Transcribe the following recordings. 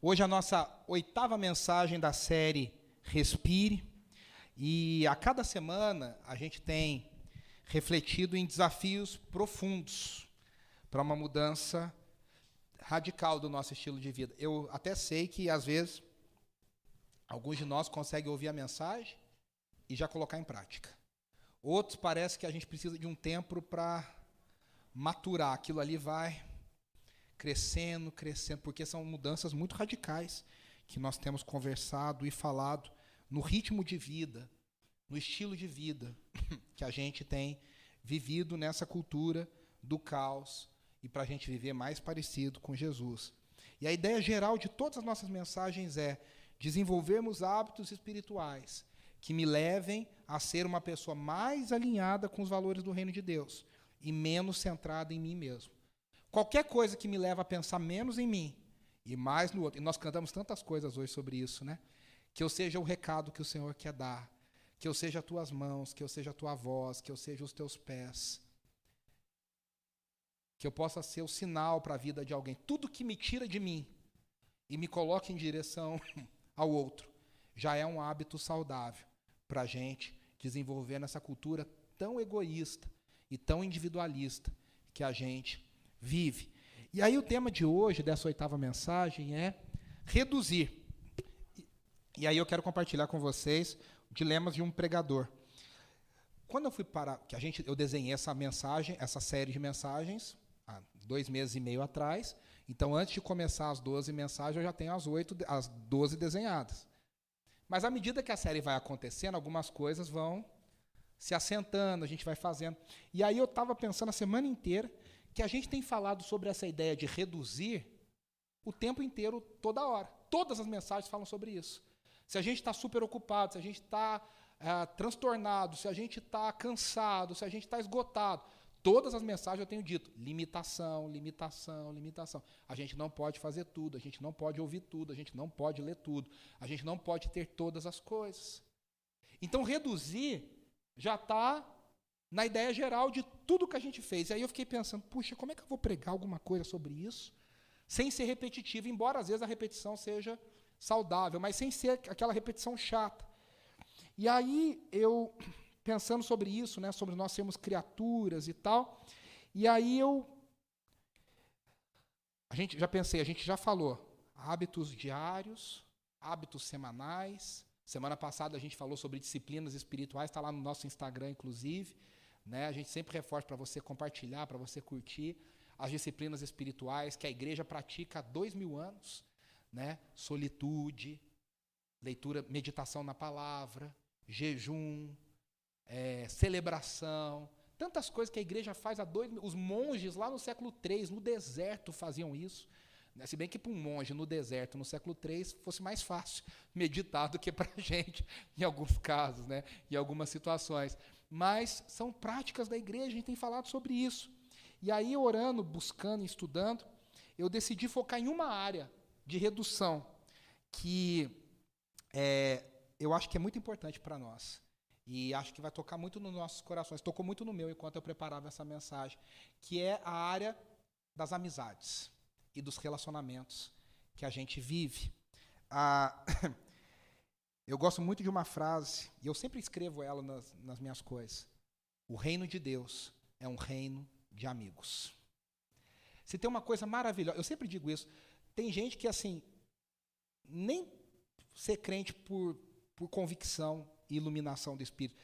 Hoje a nossa oitava mensagem da série Respire. E a cada semana a gente tem refletido em desafios profundos para uma mudança radical do nosso estilo de vida. Eu até sei que às vezes alguns de nós conseguem ouvir a mensagem e já colocar em prática. Outros parece que a gente precisa de um tempo para maturar. Aquilo ali vai crescendo, crescendo, porque são mudanças muito radicais que nós temos conversado e falado no ritmo de vida, no estilo de vida que a gente tem vivido nessa cultura do caos e para a gente viver mais parecido com Jesus. E a ideia geral de todas as nossas mensagens é desenvolvermos hábitos espirituais que me levem a ser uma pessoa mais alinhada com os valores do reino de Deus e menos centrada em mim mesmo. Qualquer coisa que me leva a pensar menos em mim e mais no outro. E nós cantamos tantas coisas hoje sobre isso, né? Que eu seja o recado que o Senhor quer dar, que eu seja as tuas mãos, que eu seja a tua voz, que eu seja os teus pés. Que eu possa ser o sinal para a vida de alguém. Tudo que me tira de mim e me coloca em direção ao outro já é um hábito saudável para a gente desenvolver nessa cultura tão egoísta e tão individualista que a gente vive. E aí o tema de hoje, dessa oitava mensagem, é reduzir. E aí eu quero compartilhar com vocês dilemas de um pregador. Quando eu fui para que a gente, eu desenhei essa mensagem, essa série de mensagens, há dois meses e meio atrás. Então, antes de começar as 12 mensagens, eu já tenho as oito, as 12 desenhadas. Mas à medida que a série vai acontecendo, algumas coisas vão se assentando, a gente vai fazendo. E aí eu estava pensando a semana inteira que a gente tem falado sobre essa ideia de reduzir o tempo inteiro, toda hora. Todas as mensagens falam sobre isso. Se a gente está super ocupado, se a gente está é, transtornado, se a gente está cansado, se a gente está esgotado, todas as mensagens eu tenho dito: limitação, limitação, limitação. A gente não pode fazer tudo, a gente não pode ouvir tudo, a gente não pode ler tudo, a gente não pode ter todas as coisas. Então, reduzir já está na ideia geral de tudo que a gente fez. E aí eu fiquei pensando, puxa, como é que eu vou pregar alguma coisa sobre isso sem ser repetitivo, embora às vezes a repetição seja saudável, mas sem ser aquela repetição chata. E aí eu pensando sobre isso, né, sobre nós sermos criaturas e tal, e aí eu a gente já pensei, a gente já falou hábitos diários, hábitos semanais. Semana passada a gente falou sobre disciplinas espirituais, está lá no nosso Instagram, inclusive. Né? A gente sempre reforça para você compartilhar, para você curtir as disciplinas espirituais que a igreja pratica há dois mil anos. Né? Solitude, leitura, meditação na palavra, jejum, é, celebração, tantas coisas que a igreja faz há dois mil. Os monges lá no século III, no deserto, faziam isso. Né? Se bem que para um monge no deserto, no século III, fosse mais fácil meditar do que para a gente, em alguns casos, né? em algumas situações mas são práticas da igreja, a gente tem falado sobre isso. E aí, orando, buscando, estudando, eu decidi focar em uma área de redução que é, eu acho que é muito importante para nós. E acho que vai tocar muito nos nossos corações. Tocou muito no meu enquanto eu preparava essa mensagem, que é a área das amizades e dos relacionamentos que a gente vive. Ah, Eu gosto muito de uma frase, e eu sempre escrevo ela nas, nas minhas coisas. O reino de Deus é um reino de amigos. Se tem uma coisa maravilhosa, eu sempre digo isso, tem gente que, assim, nem ser crente por, por convicção e iluminação do Espírito.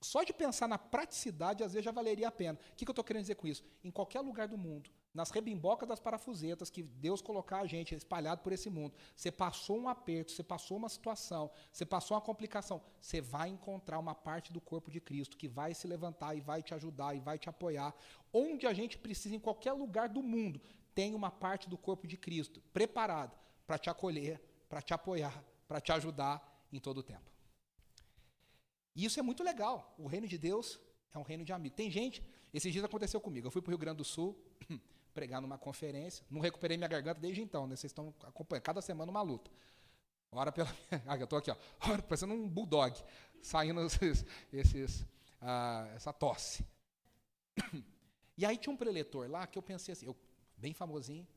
Só de pensar na praticidade, às vezes, já valeria a pena. O que, que eu estou querendo dizer com isso? Em qualquer lugar do mundo, nas rebimbocas das parafusetas que Deus colocar a gente espalhado por esse mundo. Você passou um aperto, você passou uma situação, você passou uma complicação, você vai encontrar uma parte do corpo de Cristo que vai se levantar e vai te ajudar e vai te apoiar. Onde a gente precisa, em qualquer lugar do mundo, tem uma parte do corpo de Cristo preparada para te acolher, para te apoiar, para te ajudar em todo o tempo. E isso é muito legal. O reino de Deus é um reino de amigos. Tem gente, esses dias aconteceu comigo. Eu fui para o Rio Grande do Sul, pregar numa conferência. Não recuperei minha garganta desde então, né? Vocês estão acompanhando. Cada semana uma luta. Ora pela. Ah, eu estou aqui, ó. Ora, parecendo um bulldog, saindo esses, esses ah, essa tosse. E aí tinha um preletor lá que eu pensei assim, eu, bem famosinho,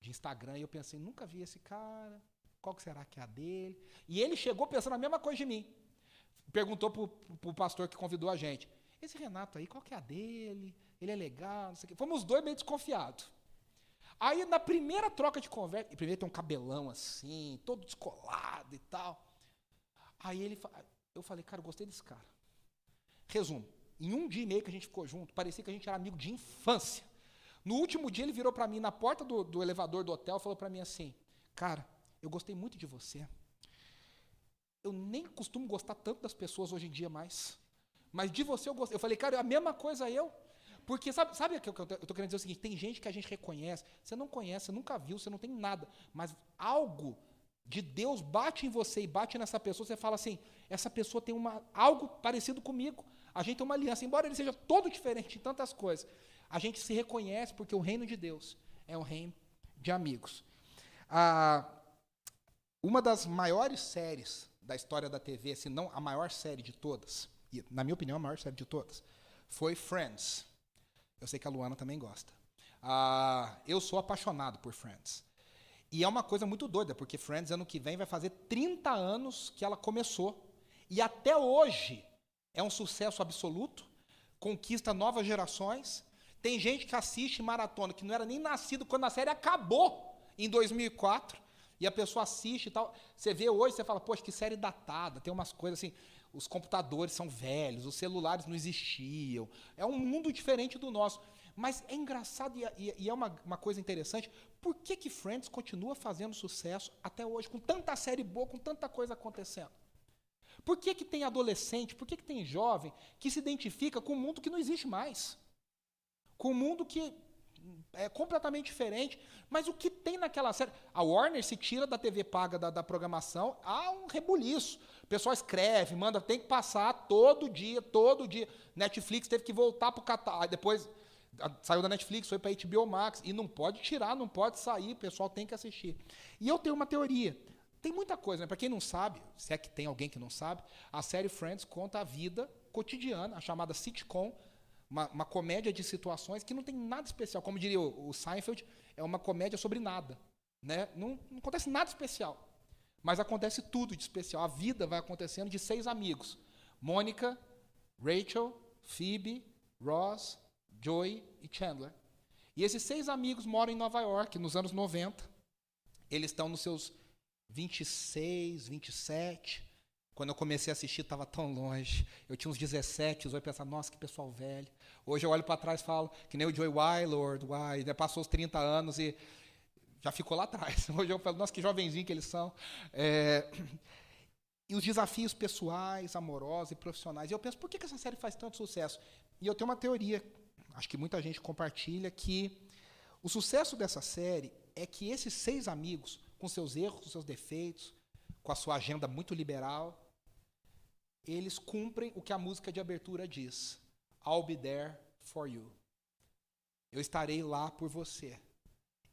de Instagram e eu pensei, nunca vi esse cara, qual que será que é a dele? E ele chegou pensando a mesma coisa de mim. Perguntou pro, pro pastor que convidou a gente, esse Renato aí, qual que é a dele? Ele é legal, não sei o quê. Fomos dois meio desconfiados. Aí, na primeira troca de conversa, primeiro tem um cabelão assim, todo descolado e tal. Aí ele, eu falei, cara, eu gostei desse cara. Resumo, em um dia e meio que a gente ficou junto, parecia que a gente era amigo de infância. No último dia, ele virou para mim na porta do, do elevador do hotel e falou para mim assim: Cara, eu gostei muito de você. Eu nem costumo gostar tanto das pessoas hoje em dia mais. Mas de você eu gostei. Eu falei, cara, é a mesma coisa eu. Porque sabe, sabe o que eu estou querendo dizer o seguinte? Tem gente que a gente reconhece, você não conhece, você nunca viu, você não tem nada, mas algo de Deus bate em você e bate nessa pessoa, você fala assim: essa pessoa tem uma, algo parecido comigo. A gente tem uma aliança, embora ele seja todo diferente em tantas coisas. A gente se reconhece porque o reino de Deus é um reino de amigos. Ah, uma das maiores séries da história da TV, se não a maior série de todas, e, na minha opinião, a maior série de todas, foi Friends. Eu sei que a Luana também gosta. Ah, eu sou apaixonado por Friends. E é uma coisa muito doida, porque Friends, ano que vem, vai fazer 30 anos que ela começou. E até hoje é um sucesso absoluto, conquista novas gerações. Tem gente que assiste maratona, que não era nem nascido quando a série acabou em 2004, e a pessoa assiste e tal. Você vê hoje, você fala, poxa, que série datada, tem umas coisas assim os computadores são velhos, os celulares não existiam. É um mundo diferente do nosso. Mas é engraçado e, e é uma, uma, coisa interessante. Por que, que Friends continua fazendo sucesso até hoje, com tanta série boa, com tanta coisa acontecendo? Por que, que tem adolescente, por que, que tem jovem que se identifica com um mundo que não existe mais? Com um mundo que é completamente diferente. Mas o que tem naquela série? A Warner se tira da TV paga da, da programação, há um rebuliço. O pessoal escreve, manda, tem que passar todo dia, todo dia. Netflix teve que voltar para o catálogo. Depois saiu da Netflix, foi para HBO Max. E não pode tirar, não pode sair, o pessoal tem que assistir. E eu tenho uma teoria. Tem muita coisa, né? Para quem não sabe, se é que tem alguém que não sabe, a série Friends conta a vida cotidiana, a chamada sitcom uma, uma, comédia de situações que não tem nada especial. Como diria o, o Seinfeld, é uma comédia sobre nada. Né? Não, não, acontece nada especial. Mas acontece tudo de especial. A vida vai acontecendo de seis amigos: Mônica, Rachel, Phoebe, Ross, Joey e Chandler. E esses seis amigos moram em Nova York nos anos 90. Eles estão nos seus 26, 27. Quando eu comecei a assistir, estava tão longe. Eu tinha uns 17, eu pensava, nossa, que pessoal velho. Hoje eu olho para trás e falo, que nem o Joey Wylord, Why, né, passou os 30 anos e já ficou lá atrás. Hoje eu falo, nossa, que jovenzinho que eles são. É, e os desafios pessoais, amorosos e profissionais. E eu penso, por que essa série faz tanto sucesso? E eu tenho uma teoria, acho que muita gente compartilha, que o sucesso dessa série é que esses seis amigos, com seus erros, com seus defeitos, com a sua agenda muito liberal, eles cumprem o que a música de abertura diz: I'll be there for you. Eu estarei lá por você.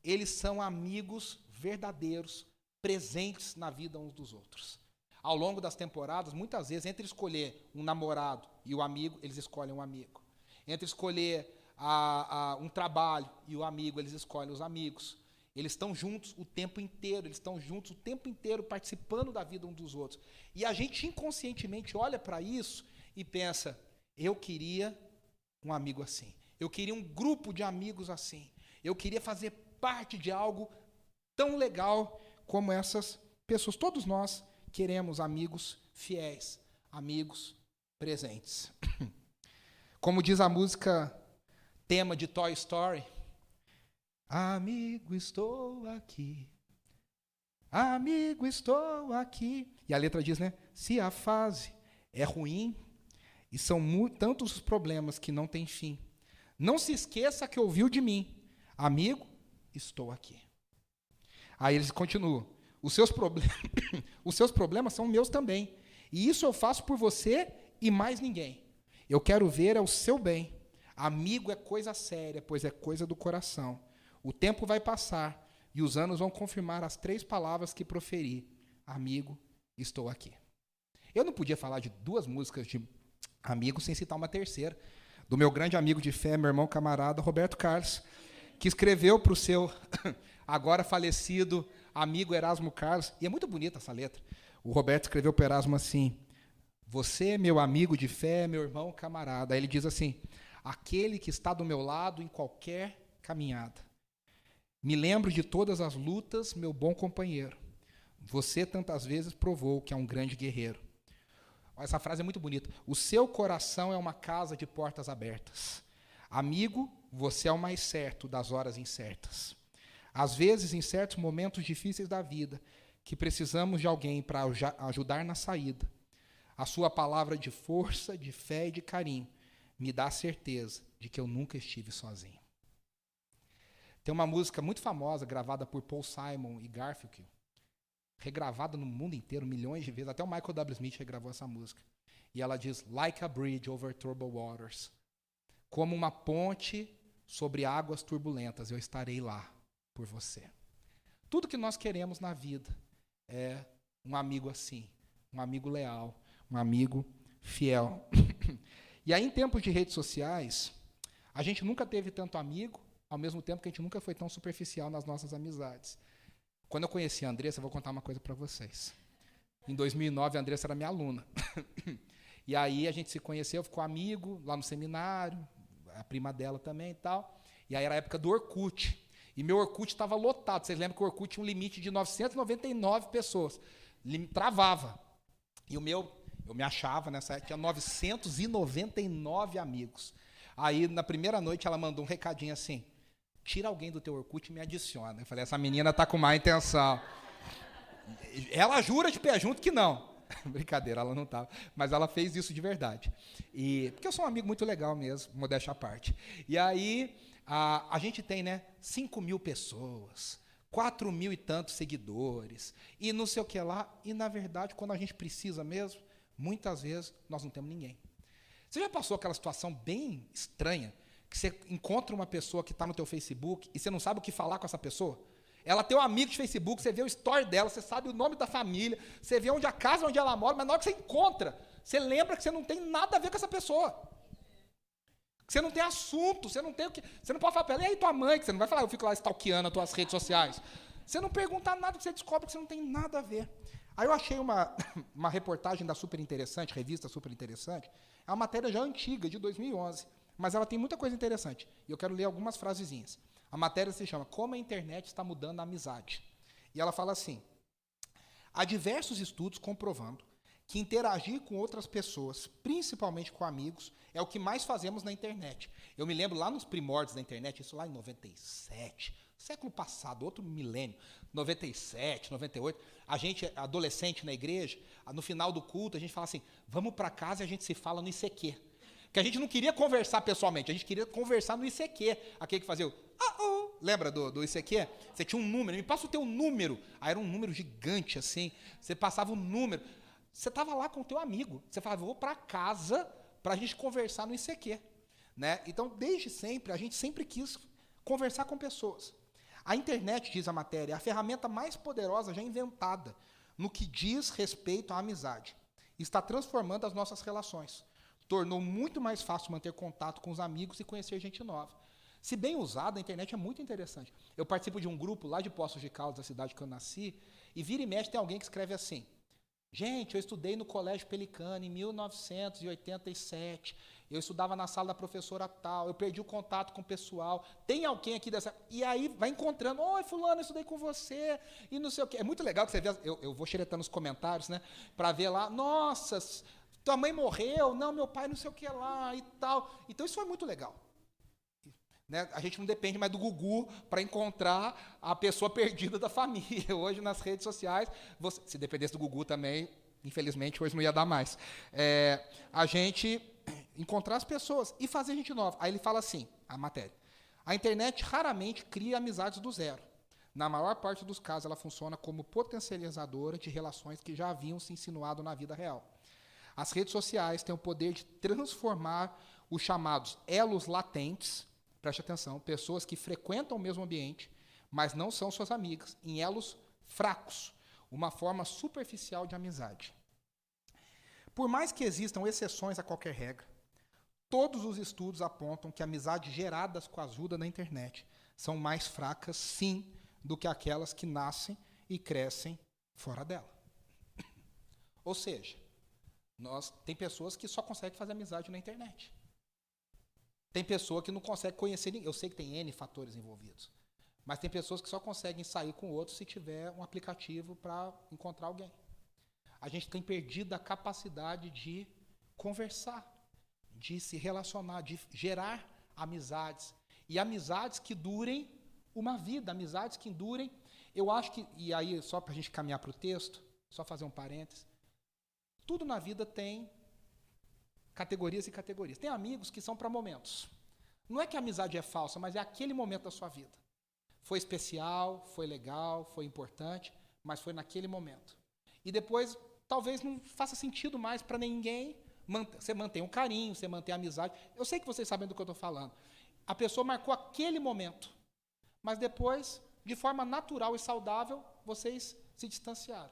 Eles são amigos verdadeiros, presentes na vida uns dos outros. Ao longo das temporadas, muitas vezes, entre escolher um namorado e o amigo, eles escolhem um amigo. Entre escolher a, a, um trabalho e o amigo, eles escolhem os amigos. Eles estão juntos o tempo inteiro, eles estão juntos o tempo inteiro participando da vida um dos outros. E a gente inconscientemente olha para isso e pensa: eu queria um amigo assim. Eu queria um grupo de amigos assim. Eu queria fazer parte de algo tão legal como essas pessoas. Todos nós queremos amigos fiéis, amigos presentes. Como diz a música tema de Toy Story, Amigo, estou aqui. Amigo, estou aqui. E a letra diz, né? Se a fase é ruim e são tantos os problemas que não têm fim, não se esqueça que ouviu de mim. Amigo, estou aqui. Aí eles continuam. Os seus, os seus problemas são meus também. E isso eu faço por você e mais ninguém. Eu quero ver é o seu bem. Amigo é coisa séria, pois é coisa do coração. O tempo vai passar e os anos vão confirmar as três palavras que proferi: Amigo, estou aqui. Eu não podia falar de duas músicas de amigo sem citar uma terceira, do meu grande amigo de fé, meu irmão camarada Roberto Carlos, que escreveu para o seu agora falecido amigo Erasmo Carlos. E é muito bonita essa letra. O Roberto escreveu para Erasmo assim: Você, meu amigo de fé, meu irmão camarada. Aí ele diz assim: Aquele que está do meu lado em qualquer caminhada. Me lembro de todas as lutas, meu bom companheiro. Você tantas vezes provou que é um grande guerreiro. Essa frase é muito bonita. O seu coração é uma casa de portas abertas. Amigo, você é o mais certo das horas incertas. Às vezes, em certos momentos difíceis da vida, que precisamos de alguém para ajudar na saída, a sua palavra de força, de fé e de carinho me dá a certeza de que eu nunca estive sozinho. Tem uma música muito famosa gravada por Paul Simon e Garfield, regravada no mundo inteiro milhões de vezes, até o Michael W. Smith regravou essa música. E ela diz: Like a bridge over troubled waters. Como uma ponte sobre águas turbulentas, eu estarei lá por você. Tudo que nós queremos na vida é um amigo assim, um amigo leal, um amigo fiel. e aí, em tempos de redes sociais, a gente nunca teve tanto amigo, ao mesmo tempo que a gente nunca foi tão superficial nas nossas amizades. Quando eu conheci a Andressa, eu vou contar uma coisa para vocês. Em 2009, a Andressa era minha aluna. e aí a gente se conheceu, ficou amigo lá no seminário, a prima dela também e tal. E aí era a época do Orkut. E meu Orkut estava lotado. Vocês lembram que o Orkut tinha um limite de 999 pessoas. Travava. E o meu, eu me achava nessa época, tinha 999 amigos. Aí, na primeira noite, ela mandou um recadinho assim: tira alguém do teu Orkut e me adiciona. Eu falei, essa menina tá com má intenção. Ela jura de pé junto que não. Brincadeira, ela não estava. Mas ela fez isso de verdade. E, porque eu sou um amigo muito legal mesmo, modéstia à parte. E aí, a, a gente tem, né, 5 mil pessoas, 4 mil e tantos seguidores, e não sei o que lá. E, na verdade, quando a gente precisa mesmo, muitas vezes nós não temos ninguém. Você já passou aquela situação bem estranha que você encontra uma pessoa que está no teu Facebook e você não sabe o que falar com essa pessoa? Ela tem um amigo de Facebook, você vê o story dela, você sabe o nome da família, você vê onde a casa onde ela mora, mas na hora que você encontra, você lembra que você não tem nada a ver com essa pessoa. Que você não tem assunto, você não tem o que. Você não pode falar para ela, e aí tua mãe, que você não vai falar, eu fico lá stalkeando as tuas redes sociais. Você não pergunta nada, você descobre que você não tem nada a ver. Aí eu achei uma, uma reportagem da Super Interessante, revista Super Interessante, é uma matéria já antiga, de 2011. Mas ela tem muita coisa interessante. E eu quero ler algumas frasezinhas. A matéria se chama Como a internet está mudando a amizade. E ela fala assim: Há diversos estudos comprovando que interagir com outras pessoas, principalmente com amigos, é o que mais fazemos na internet. Eu me lembro lá nos primórdios da internet, isso lá em 97, século passado, outro milênio, 97, 98, a gente, adolescente na igreja, no final do culto, a gente fala assim: vamos para casa e a gente se fala no ICQ. Que a gente não queria conversar pessoalmente, a gente queria conversar no ICQ. Aquele que fazia o. Ah, oh. Lembra do, do ICQ? Você tinha um número, me passa o teu número. Aí era um número gigante assim. Você passava o número. Você estava lá com o teu amigo. Você falava, vou para casa para a gente conversar no ICQ. Né? Então, desde sempre, a gente sempre quis conversar com pessoas. A internet, diz a matéria, é a ferramenta mais poderosa já inventada no que diz respeito à amizade. Está transformando as nossas relações tornou muito mais fácil manter contato com os amigos e conhecer gente nova. Se bem usada, a internet é muito interessante. Eu participo de um grupo lá de Poços de Caldas, da cidade que eu nasci, e vira e mexe tem alguém que escreve assim: Gente, eu estudei no Colégio Pelicano em 1987. Eu estudava na sala da professora tal, eu perdi o contato com o pessoal. Tem alguém aqui dessa. E aí vai encontrando, oi, fulano, eu estudei com você, e não sei o quê. É muito legal que você vê. Eu, eu vou xeretando os comentários, né? Para ver lá, nossa, tua mãe morreu, não, meu pai não sei o que lá e tal. Então isso é muito legal. Né? A gente não depende mais do Gugu para encontrar a pessoa perdida da família. Hoje, nas redes sociais, você, se dependesse do Gugu também, infelizmente, hoje não ia dar mais. É, a gente encontrar as pessoas e fazer gente nova. Aí ele fala assim, a matéria. A internet raramente cria amizades do zero. Na maior parte dos casos, ela funciona como potencializadora de relações que já haviam se insinuado na vida real. As redes sociais têm o poder de transformar os chamados elos latentes, preste atenção, pessoas que frequentam o mesmo ambiente, mas não são suas amigas, em elos fracos, uma forma superficial de amizade. Por mais que existam exceções a qualquer regra, todos os estudos apontam que amizades geradas com a ajuda da internet são mais fracas, sim, do que aquelas que nascem e crescem fora dela. Ou seja, nós tem pessoas que só conseguem fazer amizade na internet. Tem pessoa que não consegue conhecer ninguém. Eu sei que tem N fatores envolvidos. Mas tem pessoas que só conseguem sair com outros se tiver um aplicativo para encontrar alguém. A gente tem perdido a capacidade de conversar, de se relacionar, de gerar amizades. E amizades que durem uma vida, amizades que durem. Eu acho que, e aí, só para a gente caminhar para o texto, só fazer um parênteses. Tudo na vida tem categorias e categorias. Tem amigos que são para momentos. Não é que a amizade é falsa, mas é aquele momento da sua vida. Foi especial, foi legal, foi importante, mas foi naquele momento. E depois, talvez não faça sentido mais para ninguém. Você mantém um carinho, você mantém a amizade. Eu sei que vocês sabem do que eu estou falando. A pessoa marcou aquele momento, mas depois, de forma natural e saudável, vocês se distanciaram.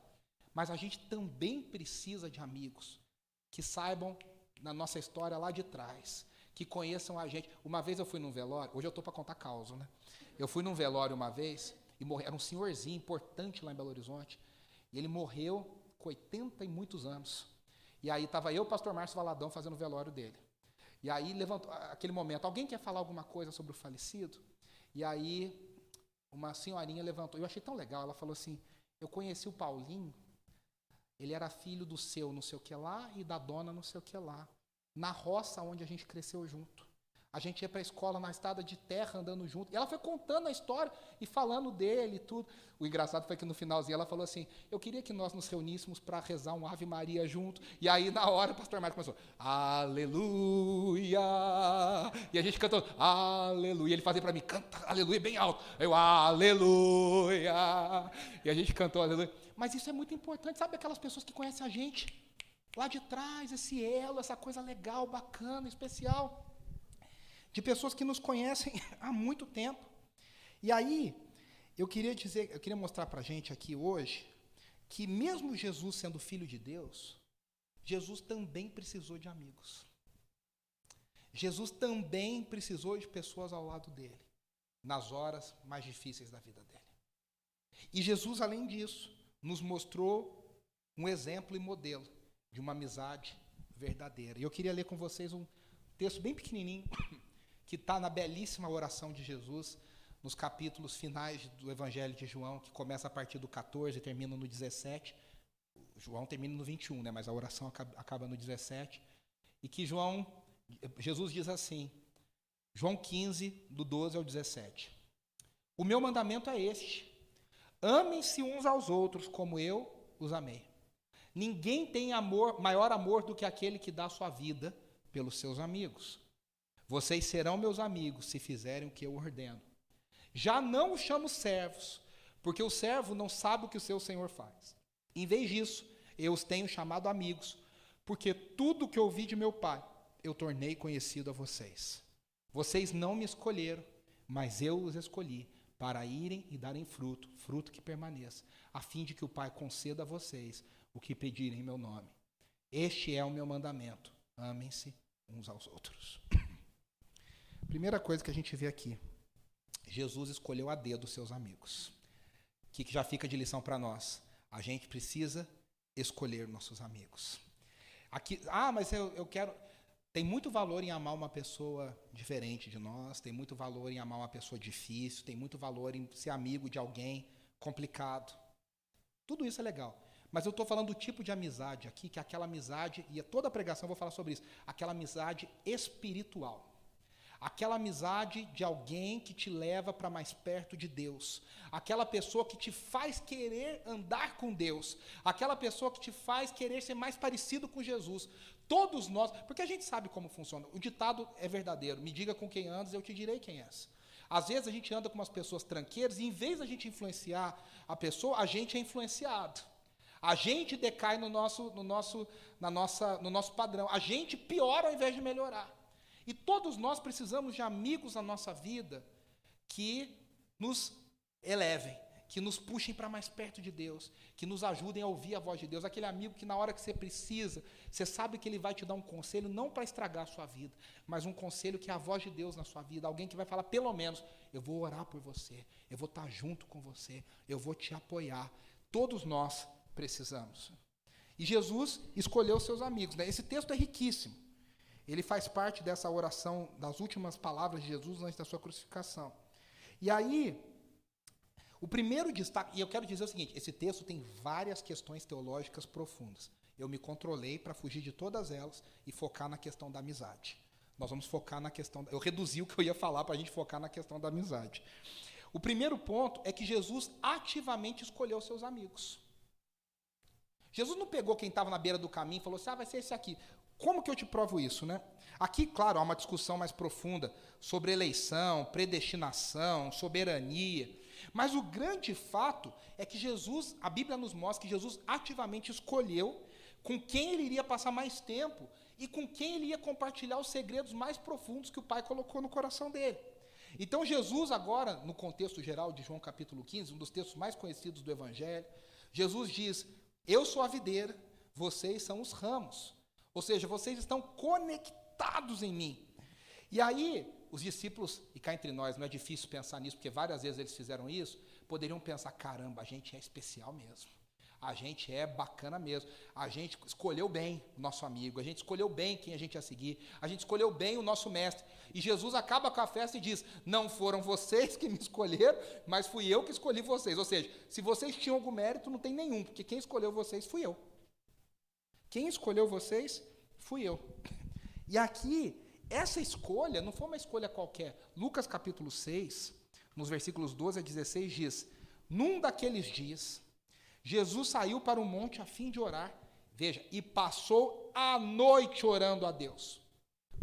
Mas a gente também precisa de amigos que saibam na nossa história lá de trás, que conheçam a gente. Uma vez eu fui num velório, hoje eu estou para contar causa, né? Eu fui num velório uma vez e morreu, era um senhorzinho importante lá em Belo Horizonte. E ele morreu com 80 e muitos anos. E aí estava eu, o pastor Márcio Valadão, fazendo o velório dele. E aí levantou aquele momento, alguém quer falar alguma coisa sobre o falecido? E aí uma senhorinha levantou. Eu achei tão legal, ela falou assim: "Eu conheci o Paulinho, ele era filho do seu não sei o que lá e da dona não sei o que lá, na roça onde a gente cresceu junto. A gente ia para a escola na estrada de terra andando junto. E ela foi contando a história e falando dele e tudo. O engraçado foi que no finalzinho ela falou assim: Eu queria que nós nos reuníssemos para rezar um Ave Maria junto. E aí, na hora, o pastor Marcos começou: Aleluia. E a gente cantou: Aleluia. Ele fazia para mim: Canta Aleluia bem alto. Eu, Aleluia. E a gente cantou Aleluia. Mas isso é muito importante. Sabe aquelas pessoas que conhecem a gente? Lá de trás, esse elo, essa coisa legal, bacana, especial de pessoas que nos conhecem há muito tempo. E aí, eu queria dizer, eu queria mostrar para a gente aqui hoje que mesmo Jesus sendo filho de Deus, Jesus também precisou de amigos. Jesus também precisou de pessoas ao lado dele, nas horas mais difíceis da vida dele. E Jesus, além disso, nos mostrou um exemplo e modelo de uma amizade verdadeira. E eu queria ler com vocês um texto bem pequenininho que está na belíssima oração de Jesus, nos capítulos finais do Evangelho de João, que começa a partir do 14 e termina no 17. João termina no 21, né, mas a oração acaba no 17. E que João, Jesus diz assim, João 15, do 12 ao 17. O meu mandamento é este: amem-se uns aos outros como eu os amei. Ninguém tem amor, maior amor do que aquele que dá sua vida pelos seus amigos. Vocês serão meus amigos se fizerem o que eu ordeno. Já não os chamo servos, porque o servo não sabe o que o seu senhor faz. Em vez disso, eu os tenho chamado amigos, porque tudo que ouvi de meu pai eu tornei conhecido a vocês. Vocês não me escolheram, mas eu os escolhi para irem e darem fruto, fruto que permaneça, a fim de que o Pai conceda a vocês o que pedirem em meu nome. Este é o meu mandamento: amem-se uns aos outros. Primeira coisa que a gente vê aqui: Jesus escolheu a dedo seus amigos. O que, que já fica de lição para nós? A gente precisa escolher nossos amigos. Aqui, ah, mas eu, eu quero. Tem muito valor em amar uma pessoa diferente de nós, tem muito valor em amar uma pessoa difícil, tem muito valor em ser amigo de alguém complicado. Tudo isso é legal. Mas eu estou falando do tipo de amizade aqui, que é aquela amizade, e toda a pregação eu vou falar sobre isso, aquela amizade espiritual. Aquela amizade de alguém que te leva para mais perto de Deus. Aquela pessoa que te faz querer andar com Deus. Aquela pessoa que te faz querer ser mais parecido com Jesus. Todos nós, porque a gente sabe como funciona. O ditado é verdadeiro. Me diga com quem andas, eu te direi quem és. Às vezes a gente anda com umas pessoas tranqueiras e em vez da gente influenciar a pessoa, a gente é influenciado. A gente decai no nosso, no nosso, na nossa, no nosso padrão. A gente piora ao invés de melhorar. E todos nós precisamos de amigos na nossa vida que nos elevem, que nos puxem para mais perto de Deus, que nos ajudem a ouvir a voz de Deus, aquele amigo que na hora que você precisa, você sabe que ele vai te dar um conselho não para estragar a sua vida, mas um conselho que é a voz de Deus na sua vida, alguém que vai falar pelo menos, eu vou orar por você, eu vou estar junto com você, eu vou te apoiar. Todos nós precisamos. E Jesus escolheu seus amigos. Né? Esse texto é riquíssimo. Ele faz parte dessa oração, das últimas palavras de Jesus antes da sua crucificação. E aí, o primeiro destaque, e eu quero dizer o seguinte: esse texto tem várias questões teológicas profundas. Eu me controlei para fugir de todas elas e focar na questão da amizade. Nós vamos focar na questão. Eu reduzi o que eu ia falar para a gente focar na questão da amizade. O primeiro ponto é que Jesus ativamente escolheu seus amigos. Jesus não pegou quem estava na beira do caminho e falou assim: ah, vai ser esse aqui. Como que eu te provo isso, né? Aqui, claro, há uma discussão mais profunda sobre eleição, predestinação, soberania. Mas o grande fato é que Jesus, a Bíblia nos mostra que Jesus ativamente escolheu com quem ele iria passar mais tempo e com quem ele ia compartilhar os segredos mais profundos que o Pai colocou no coração dele. Então, Jesus, agora, no contexto geral de João capítulo 15, um dos textos mais conhecidos do Evangelho, Jesus diz: Eu sou a videira, vocês são os ramos. Ou seja, vocês estão conectados em mim. E aí, os discípulos, e cá entre nós, não é difícil pensar nisso, porque várias vezes eles fizeram isso, poderiam pensar: caramba, a gente é especial mesmo. A gente é bacana mesmo. A gente escolheu bem o nosso amigo, a gente escolheu bem quem a gente ia seguir, a gente escolheu bem o nosso mestre. E Jesus acaba com a festa e diz: Não foram vocês que me escolheram, mas fui eu que escolhi vocês. Ou seja, se vocês tinham algum mérito, não tem nenhum, porque quem escolheu vocês fui eu. Quem escolheu vocês fui eu. E aqui, essa escolha não foi uma escolha qualquer. Lucas capítulo 6, nos versículos 12 a 16, diz: Num daqueles dias, Jesus saiu para o monte a fim de orar. Veja, e passou a noite orando a Deus.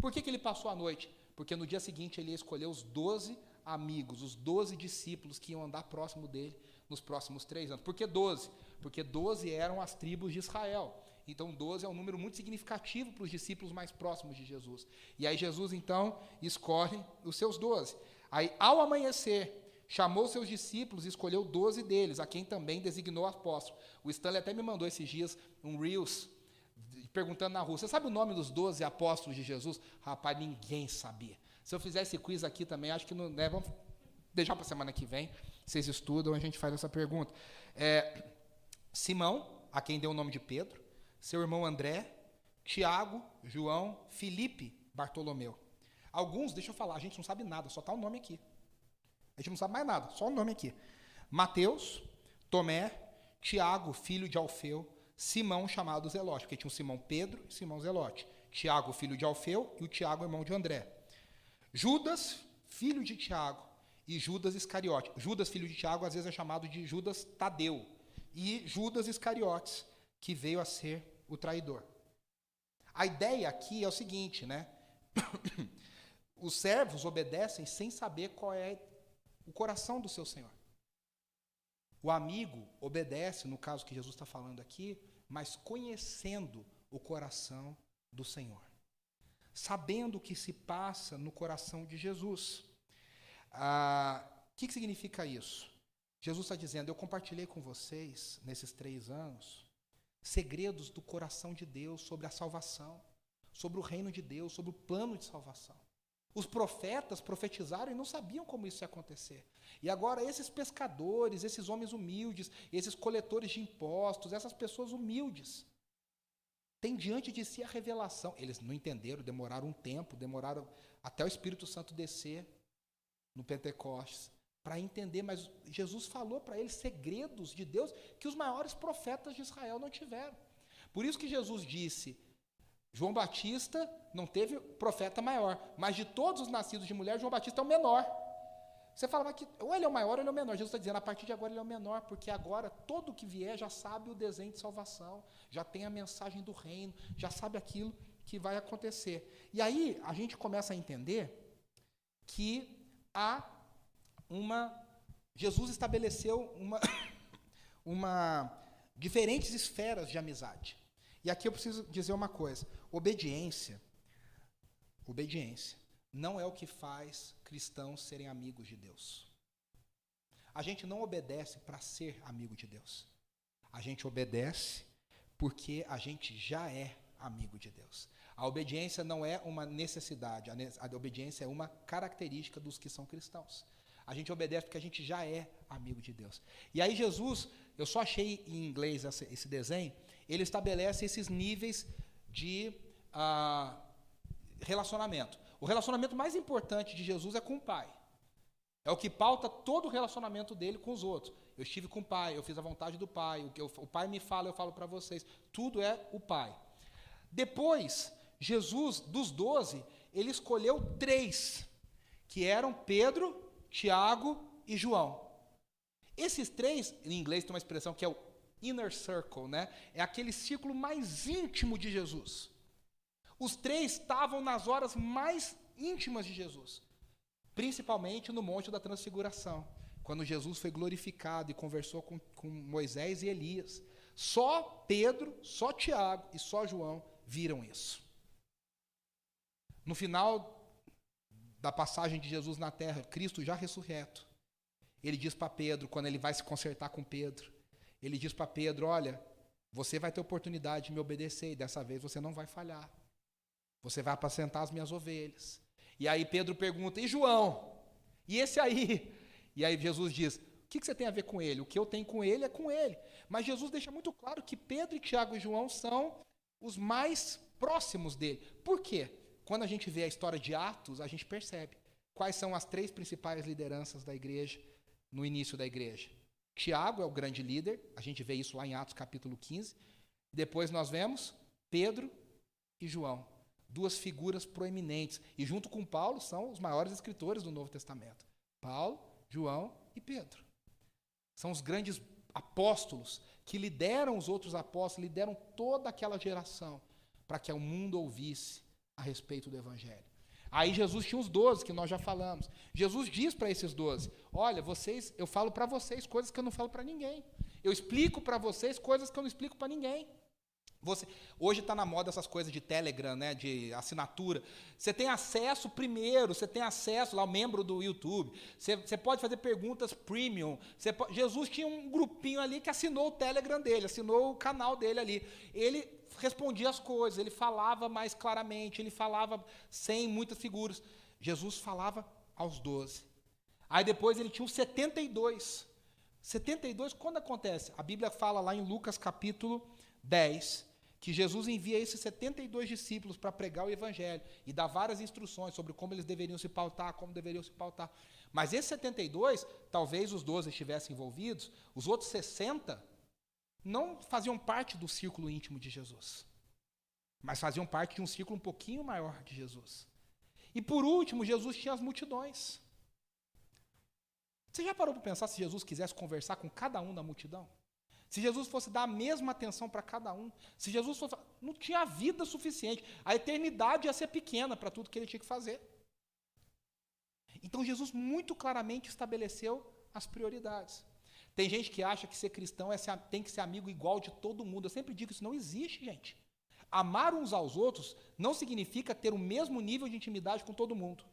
Por que, que ele passou a noite? Porque no dia seguinte ele escolheu os doze amigos, os doze discípulos que iam andar próximo dele nos próximos três anos. Por que doze? Porque doze eram as tribos de Israel. Então, 12 é um número muito significativo para os discípulos mais próximos de Jesus. E aí, Jesus, então, escolhe os seus 12. Aí, ao amanhecer, chamou seus discípulos e escolheu 12 deles, a quem também designou apóstolo. O Stanley até me mandou esses dias um Reels, perguntando na rua: Você sabe o nome dos 12 apóstolos de Jesus? Rapaz, ninguém sabia. Se eu fizer esse quiz aqui também, acho que não. Né, vamos deixar para a semana que vem. Vocês estudam, a gente faz essa pergunta. É, Simão, a quem deu o nome de Pedro seu irmão André, Tiago, João, Felipe, Bartolomeu. Alguns, deixa eu falar, a gente não sabe nada, só está o nome aqui. A gente não sabe mais nada, só o nome aqui. Mateus, Tomé, Tiago, filho de Alfeu, Simão, chamado Zelote, porque tinha o Simão Pedro e Simão Zelote. Tiago, filho de Alfeu, e o Tiago, irmão de André. Judas, filho de Tiago, e Judas Iscariote. Judas, filho de Tiago, às vezes é chamado de Judas Tadeu. E Judas Iscariotes, que veio a ser o traidor. A ideia aqui é o seguinte, né? Os servos obedecem sem saber qual é o coração do seu senhor. O amigo obedece, no caso que Jesus está falando aqui, mas conhecendo o coração do Senhor, sabendo o que se passa no coração de Jesus. Ah, o que, que significa isso? Jesus está dizendo: Eu compartilhei com vocês, nesses três anos, segredos do coração de Deus sobre a salvação, sobre o reino de Deus, sobre o plano de salvação. Os profetas profetizaram e não sabiam como isso ia acontecer. E agora, esses pescadores, esses homens humildes, esses coletores de impostos, essas pessoas humildes, têm diante de si a revelação. Eles não entenderam, demoraram um tempo, demoraram até o Espírito Santo descer no Pentecostes para entender, mas Jesus falou para eles segredos de Deus que os maiores profetas de Israel não tiveram. Por isso que Jesus disse: João Batista não teve profeta maior, mas de todos os nascidos de mulher, João Batista é o menor. Você fala que ou ele é o maior ou ele é o menor. Jesus está dizendo, a partir de agora ele é o menor, porque agora todo que vier já sabe o desenho de salvação, já tem a mensagem do reino, já sabe aquilo que vai acontecer. E aí a gente começa a entender que há uma. Jesus estabeleceu uma, uma diferentes esferas de amizade. E aqui eu preciso dizer uma coisa: obediência, obediência, não é o que faz cristãos serem amigos de Deus. A gente não obedece para ser amigo de Deus. A gente obedece porque a gente já é amigo de Deus. A obediência não é uma necessidade, a, obediência é uma característica dos que são cristãos. A gente obedece porque a gente já é amigo de Deus. E aí Jesus, eu só achei em inglês esse, desenho, ele estabelece esses níveis de ah, relacionamento. O relacionamento mais importante de Jesus é com o Pai. É o que pauta todo o relacionamento dele com os outros. Eu estive com o Pai, eu fiz a vontade do Pai, o que eu, o Pai me fala, eu falo para vocês. Tudo é o Pai. Depois, Jesus, dos doze, ele escolheu três, que eram Pedro, Tiago e João. Esses três, em inglês tem uma expressão que é o inner circle, né? É aquele círculo mais íntimo de Jesus. Os três estavam nas horas mais íntimas de Jesus, principalmente no Monte da Transfiguração, quando Jesus foi glorificado e conversou com, com Moisés e Elias. Só Pedro, só Tiago e só João viram isso. No final da passagem de Jesus na terra, Cristo já ressurreto, ele diz para Pedro, quando ele vai se consertar com Pedro, ele diz para Pedro: Olha, você vai ter oportunidade de me obedecer e dessa vez você não vai falhar. Você vai apacentar as minhas ovelhas. E aí Pedro pergunta: E João? E esse aí? E aí Jesus diz: O que, você tem a ver com ele? O que eu tenho com ele é com ele. Mas Jesus deixa muito claro que Pedro, Tiago e João são os mais próximos dele. Por quê? Quando a gente vê a história de Atos, a gente percebe quais são as três principais lideranças da igreja no início da igreja. Tiago é o grande líder, a gente vê isso lá em Atos capítulo 15. Depois nós vemos Pedro e João, duas figuras proeminentes. E junto com Paulo são os maiores escritores do Novo Testamento: Paulo, João e Pedro. São os grandes apóstolos que lideram os outros apóstolos, lideram toda aquela geração para que o mundo ouvisse a respeito do Evangelho. Aí Jesus tinha os doze, que nós já falamos. Jesus diz para esses doze: Olha, vocês, eu falo para vocês coisas que eu não falo para ninguém. Eu explico para vocês coisas que eu não explico para ninguém. Você, hoje está na moda essas coisas de Telegram, né, de assinatura. Você tem acesso primeiro, você tem acesso lá, o membro do YouTube. Você, você pode fazer perguntas premium. Pode, Jesus tinha um grupinho ali que assinou o Telegram dele, assinou o canal dele ali. Ele respondia as coisas, ele falava mais claramente, ele falava sem muitas figuras. Jesus falava aos 12. Aí depois ele tinha os 72. 72, quando acontece? A Bíblia fala lá em Lucas capítulo 10 que Jesus envia esses 72 discípulos para pregar o evangelho e dá várias instruções sobre como eles deveriam se pautar, como deveriam se pautar. Mas esses 72, talvez os 12 estivessem envolvidos, os outros 60 não faziam parte do círculo íntimo de Jesus, mas faziam parte de um círculo um pouquinho maior de Jesus. E por último, Jesus tinha as multidões. Você já parou para pensar se Jesus quisesse conversar com cada um da multidão? Se Jesus fosse dar a mesma atenção para cada um, se Jesus fosse. Não tinha vida suficiente. A eternidade ia ser pequena para tudo que ele tinha que fazer. Então Jesus muito claramente estabeleceu as prioridades. Tem gente que acha que ser cristão é ser, tem que ser amigo igual de todo mundo. Eu sempre digo isso não existe, gente. Amar uns aos outros não significa ter o mesmo nível de intimidade com todo mundo.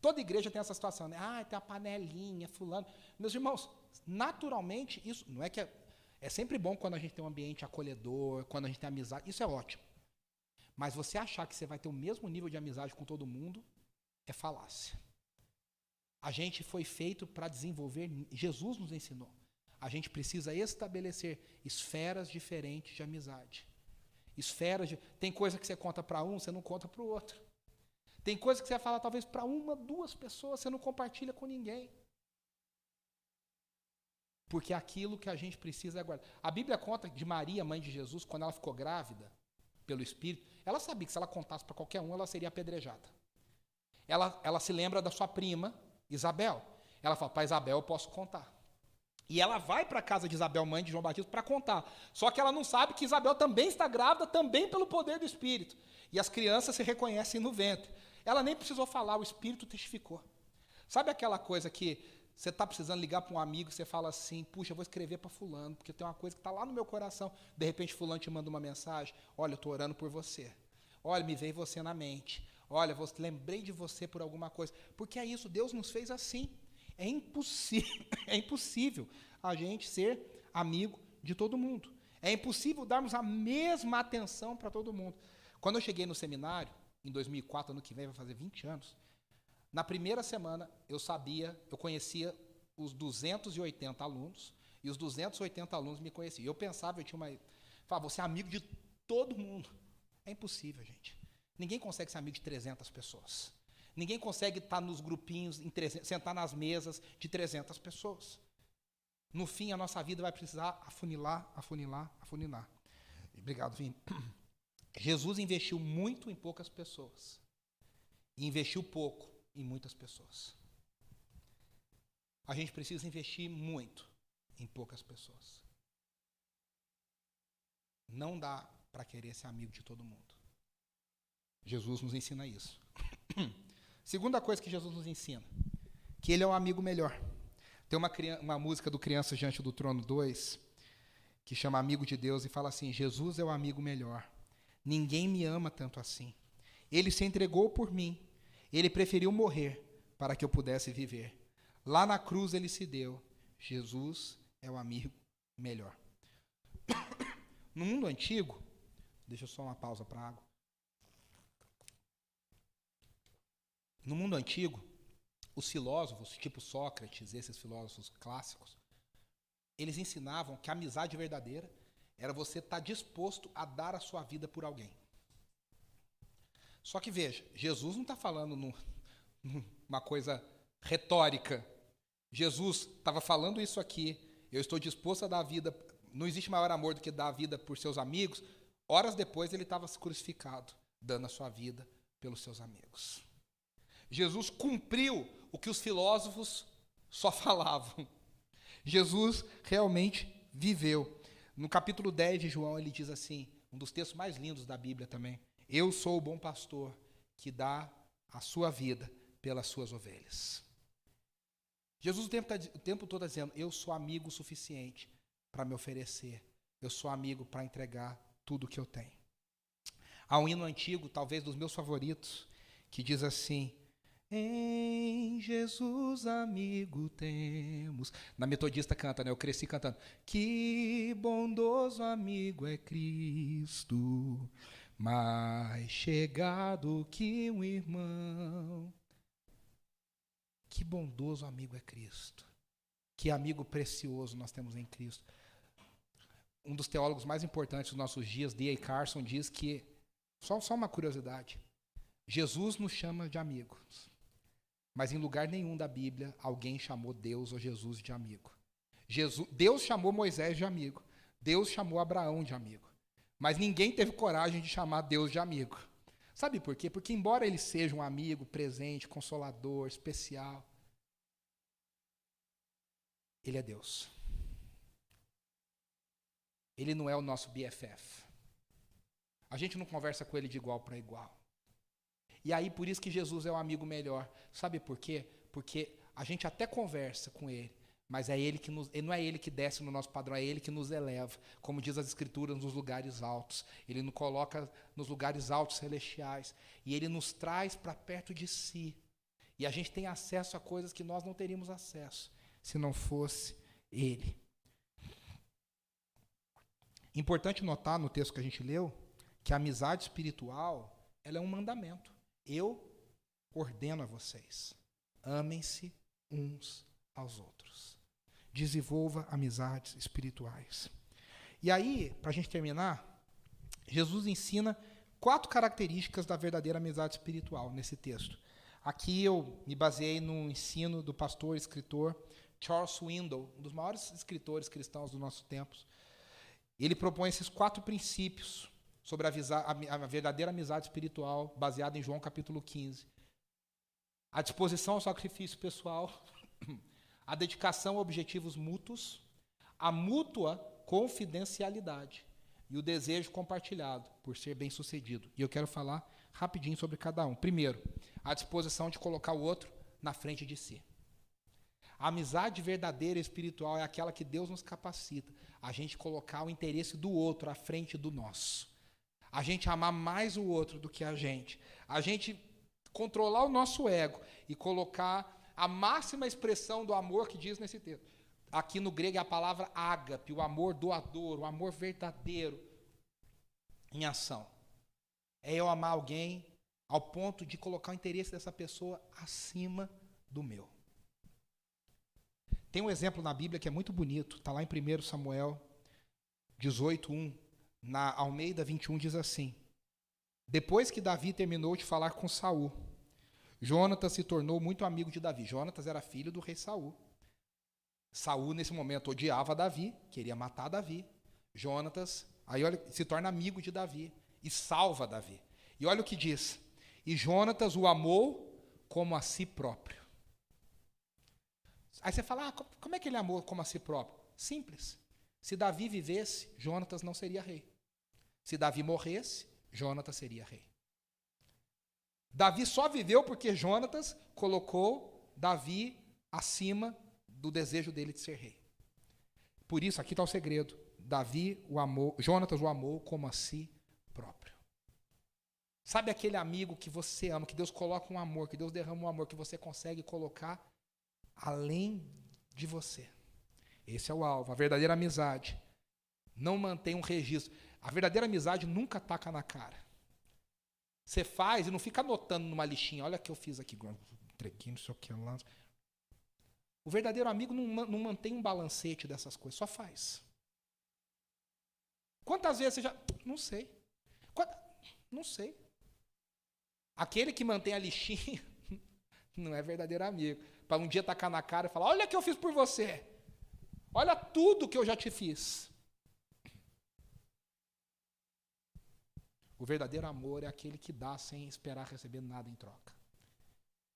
Toda igreja tem essa situação, né? Ah, tem a panelinha, fulano. Meus irmãos, naturalmente, isso não é que é, é sempre bom quando a gente tem um ambiente acolhedor, quando a gente tem amizade, isso é ótimo. Mas você achar que você vai ter o mesmo nível de amizade com todo mundo é falácia. A gente foi feito para desenvolver, Jesus nos ensinou. A gente precisa estabelecer esferas diferentes de amizade. Esferas de, tem coisa que você conta para um, você não conta para o outro. Tem coisa que você vai falar talvez para uma, duas pessoas, você não compartilha com ninguém. Porque aquilo que a gente precisa é guardar. A Bíblia conta de Maria, mãe de Jesus, quando ela ficou grávida pelo Espírito, ela sabia que se ela contasse para qualquer um, ela seria apedrejada. Ela, ela se lembra da sua prima, Isabel. Ela fala, para Isabel eu posso contar. E ela vai para a casa de Isabel, mãe de João Batista, para contar. Só que ela não sabe que Isabel também está grávida, também pelo poder do Espírito. E as crianças se reconhecem no ventre. Ela nem precisou falar, o Espírito testificou. Sabe aquela coisa que você está precisando ligar para um amigo você fala assim, puxa, vou escrever para fulano, porque tem uma coisa que está lá no meu coração. De repente fulano te manda uma mensagem, olha, eu estou orando por você. Olha, me veio você na mente. Olha, lembrei de você por alguma coisa. Porque é isso, Deus nos fez assim. É impossível, é impossível a gente ser amigo de todo mundo. É impossível darmos a mesma atenção para todo mundo. Quando eu cheguei no seminário, em 2004, ano que vem, vai fazer 20 anos, na primeira semana eu sabia, eu conhecia os 280 alunos, e os 280 alunos me conheciam. Eu pensava, eu tinha uma. Falava, você é amigo de todo mundo. É impossível, gente. Ninguém consegue ser amigo de 300 pessoas. Ninguém consegue estar nos grupinhos, 300, sentar nas mesas de 300 pessoas. No fim, a nossa vida vai precisar afunilar, afunilar, afunilar. Obrigado, Vini. Jesus investiu muito em poucas pessoas. E investiu pouco em muitas pessoas. A gente precisa investir muito em poucas pessoas. Não dá para querer ser amigo de todo mundo. Jesus nos ensina isso. Segunda coisa que Jesus nos ensina, que ele é um amigo melhor. Tem uma, uma música do Criança Diante do Trono 2, que chama Amigo de Deus, e fala assim: Jesus é o amigo melhor. Ninguém me ama tanto assim. Ele se entregou por mim. Ele preferiu morrer para que eu pudesse viver. Lá na cruz ele se deu. Jesus é o amigo melhor. No mundo antigo, deixa só uma pausa para água. No mundo antigo, os filósofos, tipo Sócrates, esses filósofos clássicos, eles ensinavam que a amizade verdadeira era você estar tá disposto a dar a sua vida por alguém. Só que veja, Jesus não está falando num, numa coisa retórica. Jesus estava falando isso aqui. Eu estou disposto a dar a vida. Não existe maior amor do que dar a vida por seus amigos. Horas depois ele estava crucificado, dando a sua vida pelos seus amigos. Jesus cumpriu o que os filósofos só falavam. Jesus realmente viveu. No capítulo 10 de João, ele diz assim, um dos textos mais lindos da Bíblia também: Eu sou o bom pastor que dá a sua vida pelas suas ovelhas. Jesus o tempo, tá o tempo todo está dizendo: Eu sou amigo suficiente para me oferecer. Eu sou amigo para entregar tudo o que eu tenho. Há um hino antigo, talvez dos meus favoritos, que diz assim: Em Jesus amigo temos. Na metodista canta, né? Eu cresci cantando. Que bondoso amigo é Cristo, mais chegado que um irmão. Que bondoso amigo é Cristo. Que amigo precioso nós temos em Cristo. Um dos teólogos mais importantes dos nossos dias, D.A. Carson, diz que, só, só uma curiosidade, Jesus nos chama de amigos, mas em lugar nenhum da Bíblia alguém chamou Deus ou Jesus de amigo. Jesus, Deus chamou Moisés de amigo, Deus chamou Abraão de amigo, mas ninguém teve coragem de chamar Deus de amigo. Sabe por quê? Porque, embora ele seja um amigo presente, consolador, especial, ele é Deus. Ele não é o nosso BFF. A gente não conversa com ele de igual para igual. E aí, por isso que Jesus é o amigo melhor. Sabe por quê? Porque a gente até conversa com ele, mas é ele que nos, não é ele que desce no nosso padrão, é ele que nos eleva, como diz as escrituras, nos lugares altos. Ele nos coloca nos lugares altos celestiais e ele nos traz para perto de si. E a gente tem acesso a coisas que nós não teríamos acesso se não fosse ele. Importante notar no texto que a gente leu que a amizade espiritual, ela é um mandamento. Eu ordeno a vocês: amem-se uns aos outros desenvolva amizades espirituais. E aí, para a gente terminar, Jesus ensina quatro características da verdadeira amizade espiritual nesse texto. Aqui eu me baseei no ensino do pastor e escritor Charles Swindoll, um dos maiores escritores cristãos do nosso tempo. Ele propõe esses quatro princípios sobre a, a, verdadeira amizade espiritual, baseada em João capítulo 15. A disposição ao sacrifício pessoal, a dedicação a objetivos mútuos, a mútua confidencialidade e o desejo compartilhado por ser bem-sucedido. E eu quero falar rapidinho sobre cada um. Primeiro, a disposição de colocar o outro na frente de si. A amizade verdadeira e espiritual é aquela que Deus nos capacita a gente colocar o interesse do outro à frente do nosso. A gente amar mais o outro do que a gente. A gente controlar o nosso ego e colocar a máxima expressão do amor que diz nesse texto. Aqui no grego é a palavra ágape, o amor doador, o amor verdadeiro em ação. É eu amar alguém ao ponto de colocar o interesse dessa pessoa acima do meu. Tem um exemplo na Bíblia que é muito bonito, está lá em 1 Samuel 18:1, na Almeida 21 diz assim: Depois que Davi terminou de falar com Saul, Jonatas se tornou muito amigo de Davi. Jonatas era filho do rei Saul. Saul nesse momento odiava Davi, queria matar Davi. Jonatas, aí olha, se torna amigo de Davi e salva Davi. E olha o que diz: "E Jonatas o amou como a si próprio". Aí você fala: ah, como é que ele amou como a si próprio? Simples. Se Davi vivesse, Jonatas não seria rei. Se Davi morresse, Jonatas seria rei. Davi só viveu porque Jonatas colocou Davi acima do desejo dele de ser rei. Por isso, aqui está o segredo. Davi o amou, Jonatas o amou como a si próprio. Sabe aquele amigo que você ama, que Deus coloca um amor, que Deus derrama um amor, que você consegue colocar além de você. Esse é o alvo, a verdadeira amizade. Não mantém um registro. A verdadeira amizade nunca taca na cara. Você faz e não fica anotando numa lixinha. Olha o que eu fiz aqui. Trequinho, não sei o que. O verdadeiro amigo não, não mantém um balancete dessas coisas, só faz. Quantas vezes você já. Não sei. Não sei. Aquele que mantém a lixinha não é verdadeiro amigo. Para um dia tacar na cara e falar: Olha o que eu fiz por você. Olha tudo que eu já te fiz. O verdadeiro amor é aquele que dá sem esperar receber nada em troca.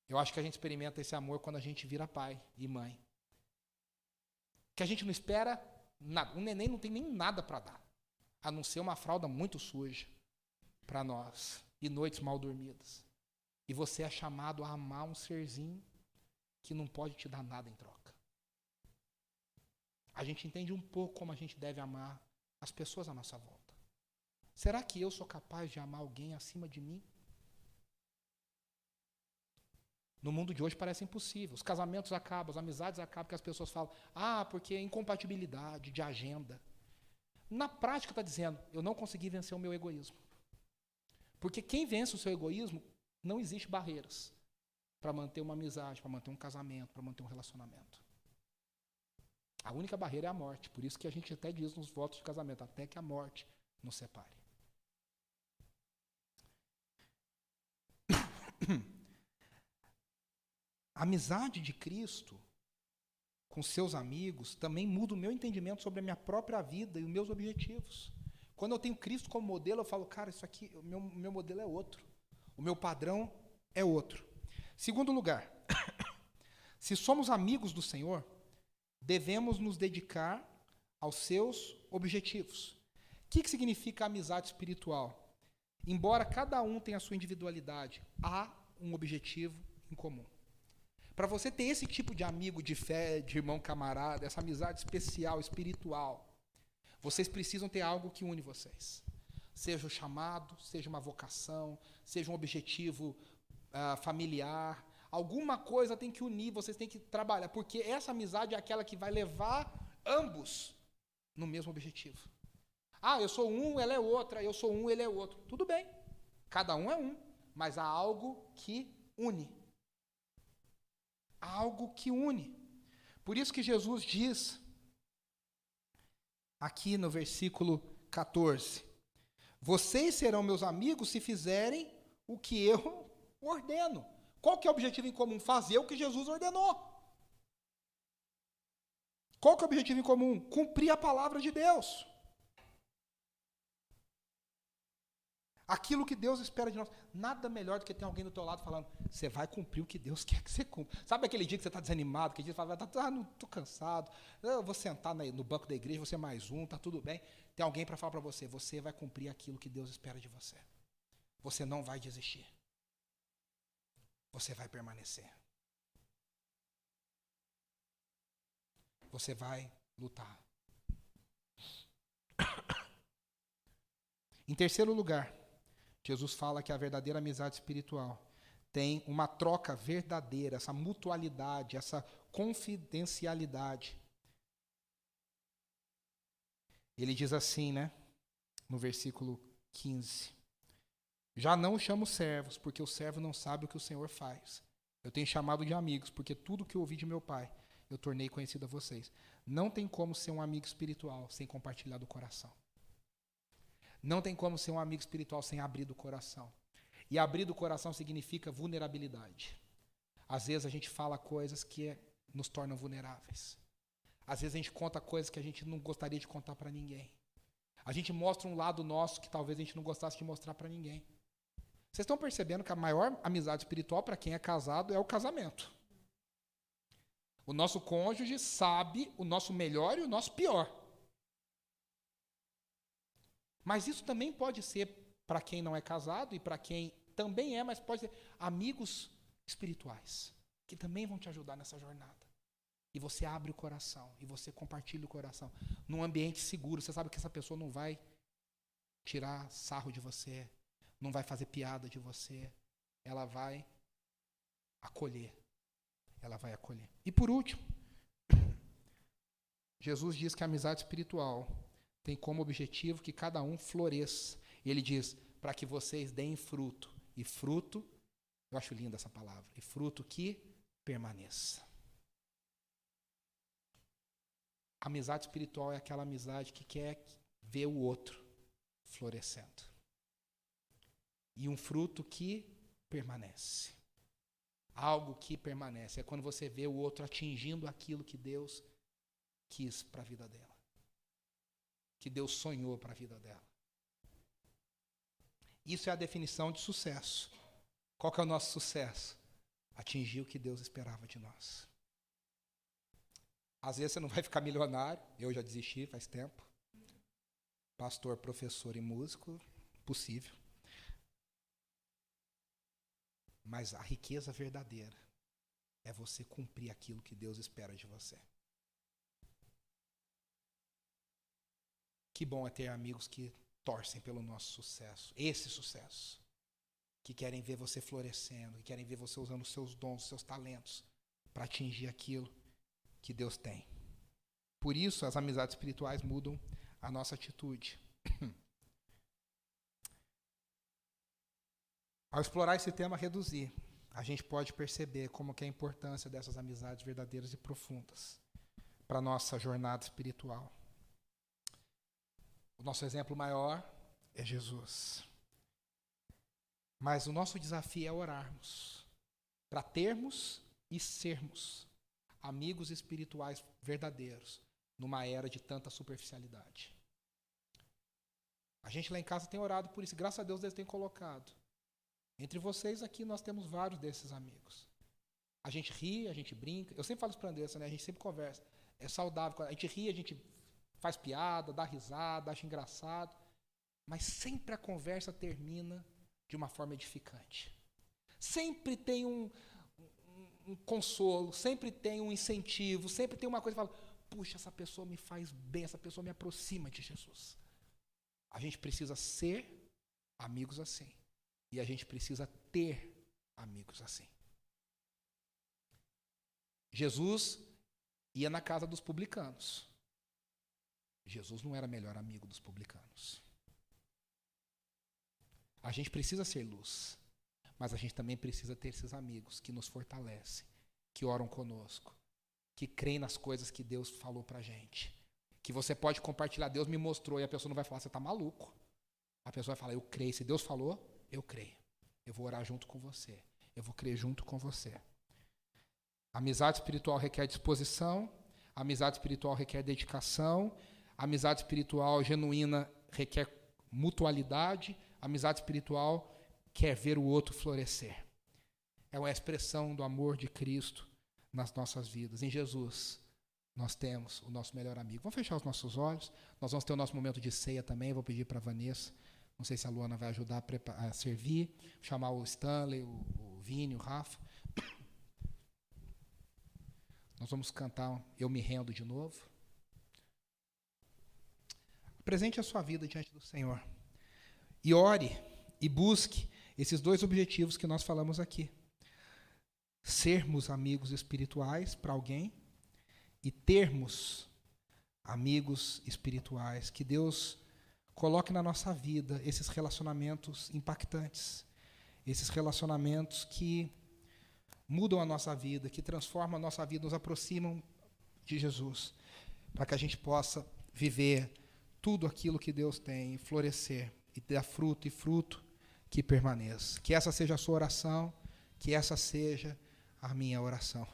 Eu acho que a gente experimenta esse amor quando a gente vira pai e mãe. Que a gente não espera nada. Um neném não tem nem nada para dar, a não ser uma fralda muito suja para nós e noites mal dormidas. E você é chamado a amar um serzinho que não pode te dar nada em troca. A gente entende um pouco como a gente deve amar as pessoas à nossa volta. Será que eu sou capaz de amar alguém acima de mim? No mundo de hoje parece impossível. Os casamentos acabam, as amizades acabam, porque as pessoas falam, ah, porque é incompatibilidade de agenda. Na prática está dizendo, eu não consegui vencer o meu egoísmo. Porque quem vence o seu egoísmo, não existe barreiras para manter uma amizade, para manter um casamento, para manter um relacionamento. A única barreira é a morte. Por isso que a gente até diz nos votos de casamento, até que a morte nos separe. A amizade de Cristo com seus amigos também muda o meu entendimento sobre a minha própria vida e os meus objetivos. Quando eu tenho Cristo como modelo, eu falo, cara, isso aqui, o meu, meu modelo é outro. O meu padrão é outro. Segundo lugar, se somos amigos do Senhor, devemos nos dedicar aos seus objetivos. O que, que significa amizade espiritual? Embora cada um tenha a sua individualidade, há um objetivo em comum. Para você ter esse tipo de amigo de fé, de irmão camarada, essa amizade especial, espiritual, vocês precisam ter algo que une vocês. Seja o chamado, seja uma vocação, seja um objetivo uh, familiar. Alguma coisa tem que unir, vocês têm que trabalhar, porque essa amizade é aquela que vai levar ambos no mesmo objetivo. Ah, eu sou um, ela é outra, eu sou um, ele é outro. Tudo bem. Cada um é um, mas há algo que une algo que une. Por isso que Jesus diz, aqui no versículo 14: Vocês serão meus amigos se fizerem o que eu ordeno. Qual que é o objetivo em comum? Fazer o que Jesus ordenou. Qual que é o objetivo em comum? Cumprir a palavra de Deus. Aquilo que Deus espera de nós. Nada melhor do que ter alguém do teu lado falando, você vai cumprir o que Deus quer que você cumpra. Sabe aquele dia que você está desanimado, que dia você fala, tá, tá, não estou cansado, eu vou sentar no banco da igreja, você mais um, tá tudo bem. Tem alguém para falar para você, você vai cumprir aquilo que Deus espera de você. Você não vai desistir. Você vai permanecer. Você vai lutar. Em terceiro lugar, Jesus fala que a verdadeira amizade espiritual tem uma troca verdadeira, essa mutualidade, essa confidencialidade. Ele diz assim, né? No versículo 15: Já não chamo servos, porque o servo não sabe o que o Senhor faz. Eu tenho chamado de amigos, porque tudo que ouvi de meu Pai eu tornei conhecido a vocês. Não tem como ser um amigo espiritual sem compartilhar do coração. Não tem como ser um amigo espiritual sem abrir do coração. E abrir do coração significa vulnerabilidade. Às vezes a gente fala coisas que nos tornam vulneráveis. Às vezes a gente conta coisas que a gente não gostaria de contar para ninguém. A gente mostra um lado nosso que talvez a gente não gostasse de mostrar para ninguém. Vocês estão percebendo que a maior amizade espiritual para quem é casado é o casamento. O nosso cônjuge sabe o nosso melhor e o nosso pior. Mas isso também pode ser para quem não é casado e para quem também é, mas pode ser amigos espirituais que também vão te ajudar nessa jornada. E você abre o coração e você compartilha o coração num ambiente seguro. Você sabe que essa pessoa não vai tirar sarro de você, não vai fazer piada de você. Ela vai acolher. Ela vai acolher. E por último, Jesus diz que a amizade espiritual tem como objetivo que cada um floresça. E ele diz: para que vocês deem fruto. E fruto, eu acho linda essa palavra, e fruto que permaneça. amizade espiritual é aquela amizade que quer ver o outro florescendo. E um fruto que permanece. Algo que permanece. É quando você vê o outro atingindo aquilo que Deus quis para a vida dela. Que Deus sonhou para a vida dela. Isso é a definição de sucesso. Qual que é o nosso sucesso? Atingir o que Deus esperava de nós. Às vezes você não vai ficar milionário, eu já desisti faz tempo. Pastor, professor e músico, possível. Mas a riqueza verdadeira é você cumprir aquilo que Deus espera de você. Que bom é ter amigos que torcem pelo nosso sucesso, esse sucesso. Que querem ver você florescendo, que querem ver você usando os seus dons, os seus talentos para atingir aquilo que Deus tem. Por isso, as amizades espirituais mudam a nossa atitude. Ao explorar esse tema reduzir, a gente pode perceber como que é a importância dessas amizades verdadeiras e profundas para a nossa jornada espiritual. O nosso exemplo maior é Jesus. Mas o nosso desafio é orarmos para termos e sermos amigos espirituais verdadeiros numa era de tanta superficialidade. A gente lá em casa tem orado por isso, graças a Deus eles têm colocado. Entre vocês aqui nós temos vários desses amigos. A gente ri, a gente brinca. Eu sempre falo isso para a Andressa, né? A gente sempre conversa. É saudável. A gente ri, a gente faz piada, dá risada, acha engraçado. Mas sempre a conversa termina de uma forma edificante. Sempre tem um, um, um consolo, sempre tem um incentivo, sempre tem uma coisa que fala: puxa, essa pessoa me faz bem, essa pessoa me aproxima de Jesus. A gente precisa ser amigos assim. E a gente precisa ter amigos assim. Jesus ia na casa dos publicanos. Jesus não era melhor amigo dos publicanos. A gente precisa ser luz, mas a gente também precisa ter esses amigos que nos fortalecem, que oram conosco, que creem nas coisas que Deus falou pra gente. Que você pode compartilhar, Deus me mostrou, e a pessoa não vai falar, você está maluco. A pessoa vai falar, eu creio. Se Deus falou, eu creio. Eu vou orar junto com você. Eu vou crer junto com você. amizade espiritual requer disposição, amizade espiritual requer dedicação, amizade espiritual genuína requer mutualidade, amizade espiritual quer ver o outro florescer. É uma expressão do amor de Cristo nas nossas vidas. Em Jesus, nós temos o nosso melhor amigo. Vamos fechar os nossos olhos. Nós vamos ter o nosso momento de ceia também. Vou pedir para a Vanessa não sei se a Luana vai ajudar a, preparar, a servir, chamar o Stanley, o, o Vini, o Rafa. Nós vamos cantar Eu Me Rendo de novo. Apresente a sua vida diante do Senhor. E ore e busque esses dois objetivos que nós falamos aqui. sermos amigos espirituais para alguém e termos amigos espirituais. Que Deus coloque na nossa vida esses relacionamentos impactantes, esses relacionamentos que mudam a nossa vida, que transformam a nossa vida, nos aproximam de Jesus, para que a gente possa viver tudo aquilo que Deus tem, florescer e dar fruto e fruto que permaneça. Que essa seja a sua oração, que essa seja a minha oração.